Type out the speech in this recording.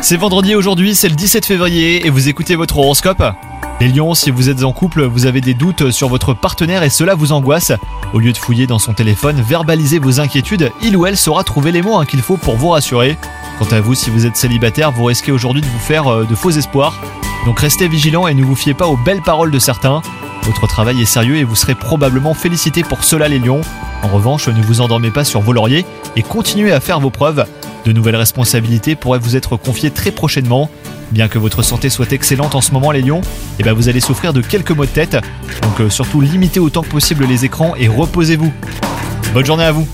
C'est vendredi aujourd'hui, c'est le 17 février et vous écoutez votre horoscope Les lions, si vous êtes en couple, vous avez des doutes sur votre partenaire et cela vous angoisse. Au lieu de fouiller dans son téléphone, verbalisez vos inquiétudes, il ou elle saura trouver les mots hein, qu'il faut pour vous rassurer. Quant à vous, si vous êtes célibataire, vous risquez aujourd'hui de vous faire euh, de faux espoirs. Donc restez vigilant et ne vous fiez pas aux belles paroles de certains. Votre travail est sérieux et vous serez probablement félicité pour cela les lions. En revanche, ne vous endormez pas sur vos lauriers et continuez à faire vos preuves. De nouvelles responsabilités pourraient vous être confiées très prochainement. Bien que votre santé soit excellente en ce moment les lions, eh ben vous allez souffrir de quelques maux de tête. Donc euh, surtout limitez autant que possible les écrans et reposez-vous. Bonne journée à vous